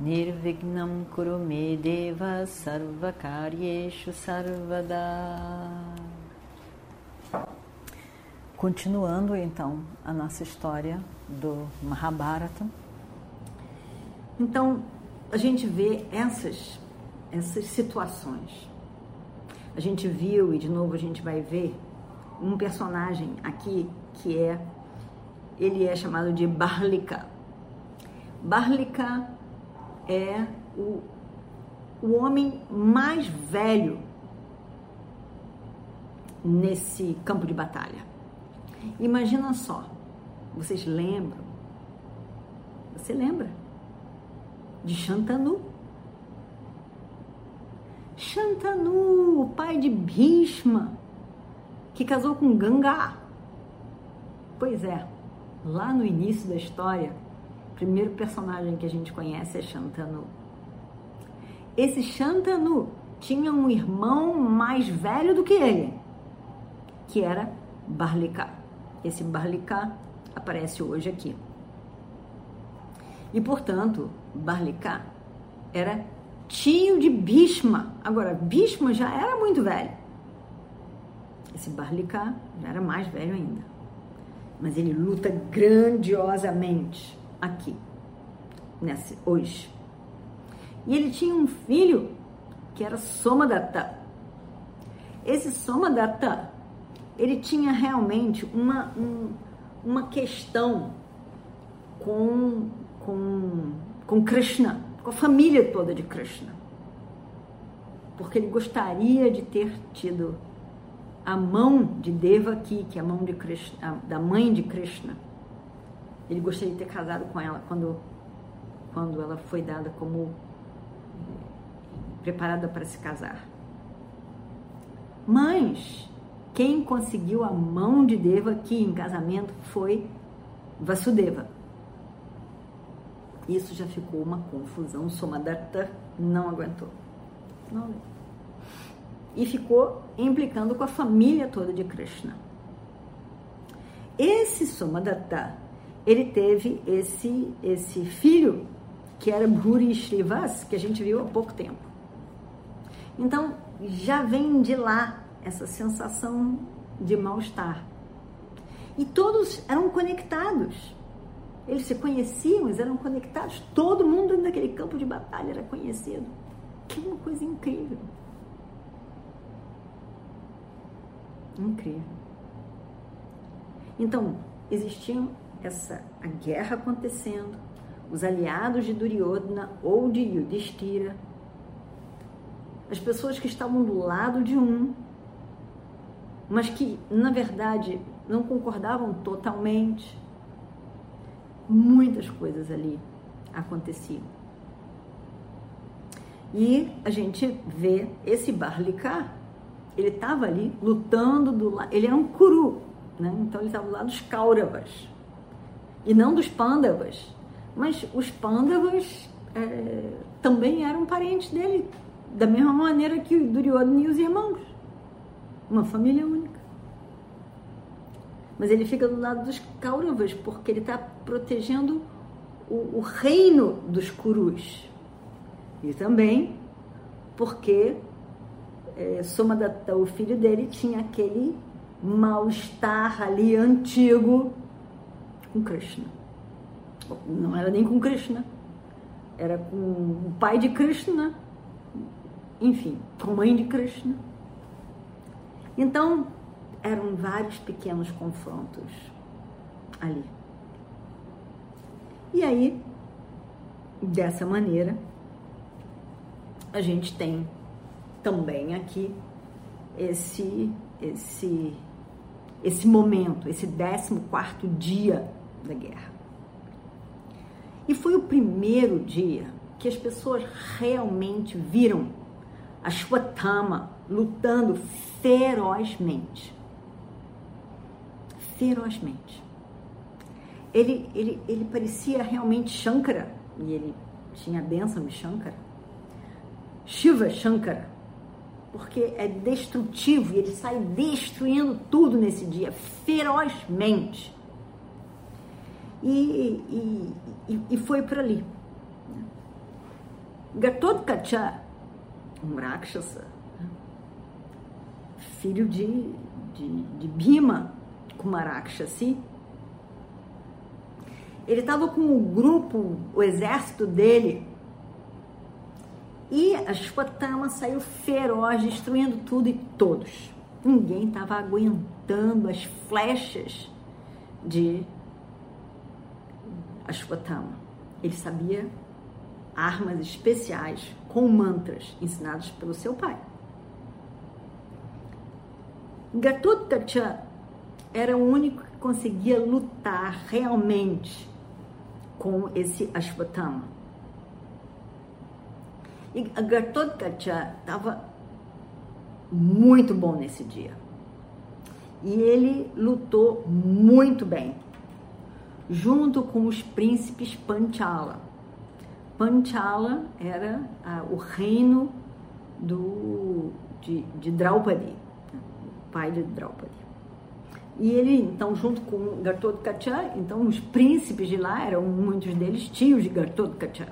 Nirvignam Kurumedeva Sarvakaryeshu Sarvada Continuando então a nossa história do Mahabharata. Então, a gente vê essas essas situações. A gente viu e de novo a gente vai ver um personagem aqui que é ele é chamado de Barlika. Barlika é o, o homem mais velho nesse campo de batalha. Imagina só, vocês lembram? Você lembra de Shantanu? Shantanu, o pai de Bhishma, que casou com Ganga. Pois é, lá no início da história, primeiro personagem que a gente conhece é Shantanu. Esse Shantanu tinha um irmão mais velho do que ele, que era Barlika. Esse Barlika aparece hoje aqui. E, portanto, Barlika era tio de Bhishma. Agora, Bhishma já era muito velho. Esse Barliká já era mais velho ainda. Mas ele luta grandiosamente aqui, nesse, hoje. E ele tinha um filho que era Somadatta. Esse Somadatta, ele tinha realmente uma, um, uma questão com, com, com Krishna, com a família toda de Krishna. Porque ele gostaria de ter tido a mão de Devaki, que é a mão de Krishna, da mãe de Krishna. Ele gostaria de ter casado com ela quando, quando ela foi dada como preparada para se casar. Mas quem conseguiu a mão de Devaki em casamento foi Vasudeva. Isso já ficou uma confusão. Somadatta não aguentou. Não aguentou e ficou implicando com a família toda de Krishna. Esse Somadatta, ele teve esse, esse filho que era Bhuri Shrivas, que a gente viu há pouco tempo. Então, já vem de lá essa sensação de mal-estar. E todos eram conectados. Eles se conheciam, eles eram conectados. Todo mundo naquele campo de batalha era conhecido. Que uma coisa incrível. Incrível. Então, existiam essa a guerra acontecendo, os aliados de Duryodhana ou de Yudhishthira, as pessoas que estavam do lado de um, mas que, na verdade, não concordavam totalmente. Muitas coisas ali aconteciam. E a gente vê esse Barliká ele estava ali lutando do lado, ele era um Kuru, né? então ele estava do lado dos Kauravas e não dos Pandavas. Mas os Pandavas é, também eram parentes dele, da mesma maneira que o Duryodhana e os irmãos, uma família única. Mas ele fica do lado dos Kauravas porque ele está protegendo o, o reino dos Kurus. E também porque é, Somadatta, o filho dele, tinha aquele mal-estar ali antigo com Krishna. Não era nem com Krishna, era com o pai de Krishna, enfim, com a mãe de Krishna. Então, eram vários pequenos confrontos ali. E aí, dessa maneira, a gente tem também aqui esse esse esse momento, esse 14 dia da guerra. E foi o primeiro dia que as pessoas realmente viram a Shwatama lutando ferozmente. Ferozmente. Ele, ele, ele parecia realmente Shankara, e ele tinha a bênção de Shankara. Shiva Shankara, porque é destrutivo e ele sai destruindo tudo nesse dia, ferozmente. E, e, e foi por ali. Gatotkacha, um Rakshasa, filho de, de, de Bhima, Kumarakshasi, ele estava com o grupo, o exército dele, e a Shwatama saiu feroz, destruindo tudo e todos. Ninguém estava aguentando as flechas de Ashwatthama. Ele sabia armas especiais com mantras ensinados pelo seu pai. Gatotkacha era o único que conseguia lutar realmente com esse Ashwatthama. E Gatotkacha estava muito bom nesse dia. E ele lutou muito bem, junto com os príncipes Panchala. Panchala era ah, o reino do, de, de Draupadi, o pai de Draupadi. E ele, então, junto com Gatotkacha, então os príncipes de lá eram muitos deles tios de Gatotkacha.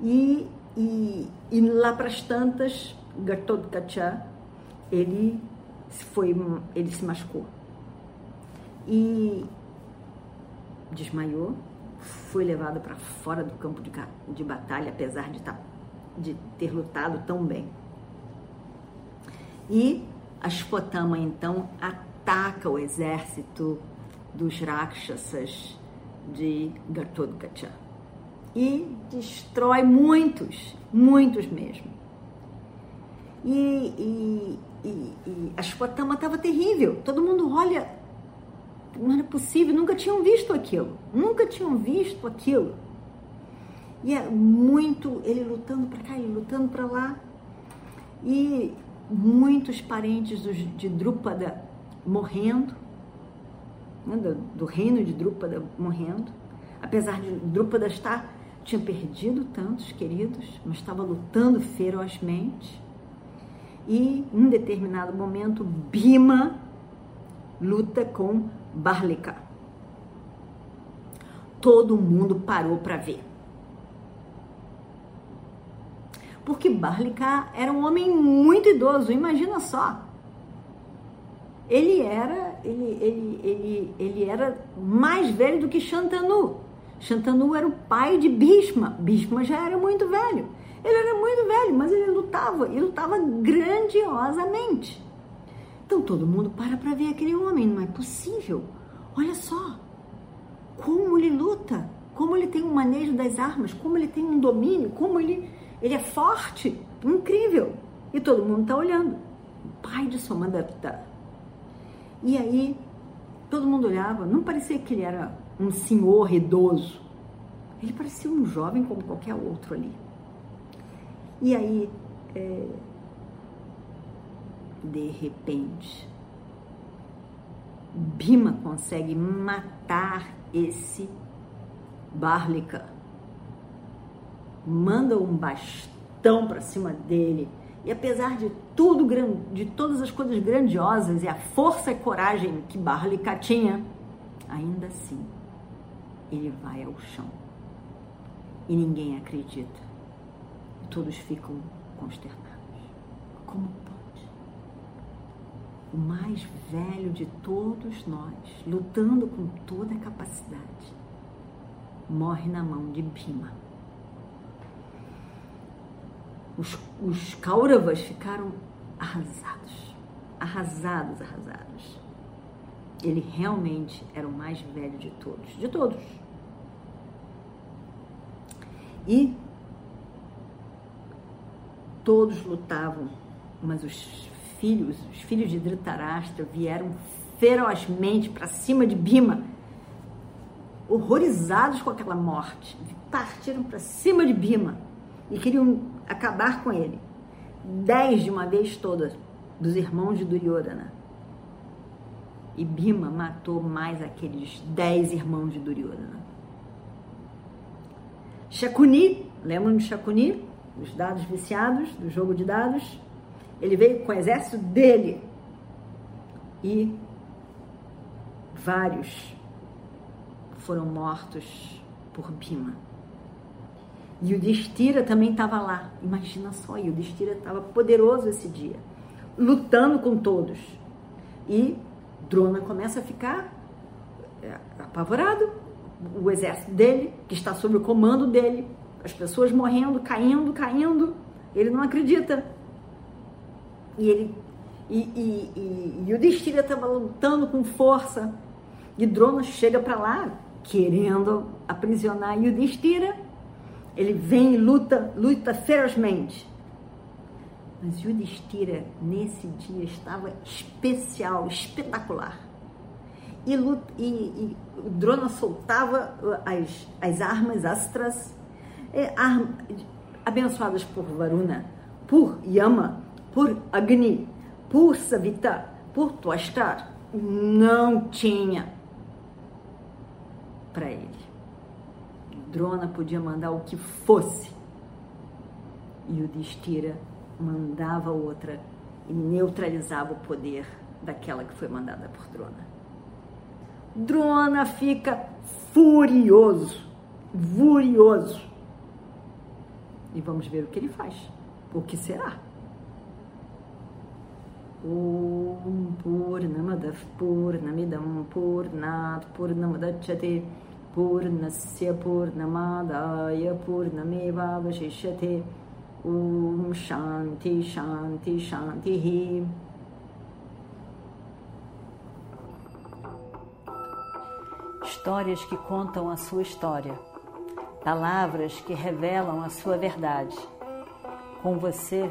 E, e, e lá para as tantas, Gatotkacha, ele foi, ele se machucou. E desmaiou, foi levado para fora do campo de, de batalha, apesar de, tá, de ter lutado tão bem. E a Shpotama, então, ataca o exército dos Rakshasas de Gatotkacha e destrói muitos, muitos mesmo. E, e, e, e a Shpotama estava terrível. Todo mundo olha, não era possível, nunca tinham visto aquilo, nunca tinham visto aquilo. E é muito ele lutando para cá, ele lutando para lá. E muitos parentes de Drúpada morrendo, né, do, do, reino de Drúpada morrendo, apesar de Drúpada estar, tinha perdido tantos queridos, mas estava lutando ferozmente. E em determinado momento, Bima luta com Barlica. Todo mundo parou para ver. Porque Barlica era um homem muito idoso, imagina só ele era, ele, ele, ele, ele era mais velho do que Shantanu. Shantanu era o pai de Bhishma. Bhishma já era muito velho. Ele era muito velho, mas ele lutava, e lutava grandiosamente. Então todo mundo para para ver aquele homem, não é possível. Olha só como ele luta, como ele tem um manejo das armas, como ele tem um domínio, como ele, ele é forte, incrível. E todo mundo está olhando. O pai de Somadatta e aí todo mundo olhava, não parecia que ele era um senhor idoso. Ele parecia um jovem como qualquer outro ali. E aí, é, de repente, Bima consegue matar esse Barlica. Manda um bastão para cima dele e apesar de tudo, de todas as coisas grandiosas e a força e coragem que Barlica tinha, ainda assim ele vai ao chão. E ninguém acredita. Todos ficam consternados. Como? O mais velho de todos nós, lutando com toda a capacidade, morre na mão de Bima os, os Kauravas ficaram arrasados, arrasados, arrasados. Ele realmente era o mais velho de todos, de todos. E todos lutavam, mas os filhos, os filhos de Dhritarashtra vieram ferozmente para cima de Bima, horrorizados com aquela morte, partiram para cima de Bima e queriam acabar com ele. Dez de uma vez toda dos irmãos de Duryodhana. E Bima matou mais aqueles dez irmãos de Duryodhana. Shakuni, lembram de Shakuni? Os dados viciados, do jogo de dados? Ele veio com o exército dele. E vários foram mortos por Bima. E o Destira também estava lá. Imagina só, e o Destira estava poderoso esse dia, lutando com todos. E Drona começa a ficar é, apavorado. O exército dele, que está sob o comando dele, as pessoas morrendo, caindo, caindo. Ele não acredita. E ele e, e, e, e o Destira estava lutando com força. E Drona chega para lá querendo aprisionar Yudhishthira. Ele vem e luta, luta ferozmente. Mas Yudhishthira, nesse dia, estava especial, espetacular. E, luta, e, e o Drona soltava as, as armas astras, é, abençoadas por Varuna, por Yama, por Agni, por Savita, por Twastar. Não tinha para ele. Drona podia mandar o que fosse. E o Destira mandava outra e neutralizava o poder daquela que foi mandada por Drona. Drona fica furioso, furioso. E vamos ver o que ele faz. O que será? Om Purnamadav Purnamidam Purnat Purnamudachyate Purnasya Purnamadaya Purnamevavashishyate Om Shanti Shanti Shantihi Histórias que contam a sua história. Palavras que revelam a sua verdade. Com você,